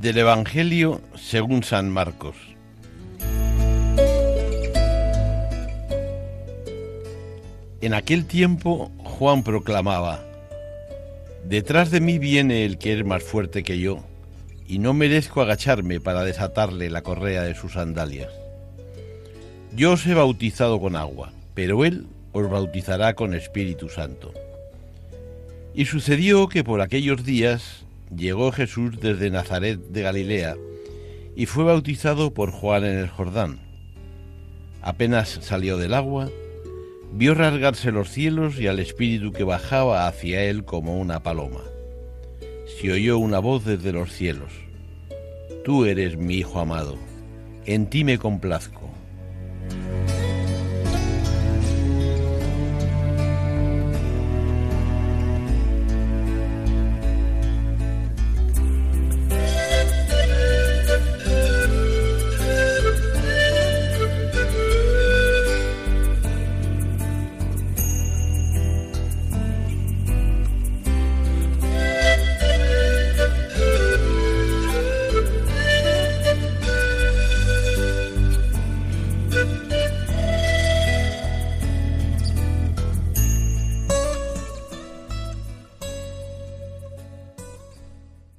Del Evangelio según San Marcos. En aquel tiempo Juan proclamaba, Detrás de mí viene el que es más fuerte que yo, y no merezco agacharme para desatarle la correa de sus sandalias. Yo os he bautizado con agua, pero él os bautizará con Espíritu Santo. Y sucedió que por aquellos días llegó Jesús desde Nazaret de Galilea y fue bautizado por Juan en el Jordán. Apenas salió del agua, vio rasgarse los cielos y al Espíritu que bajaba hacia él como una paloma. Se oyó una voz desde los cielos. Tú eres mi Hijo amado, en ti me complazco.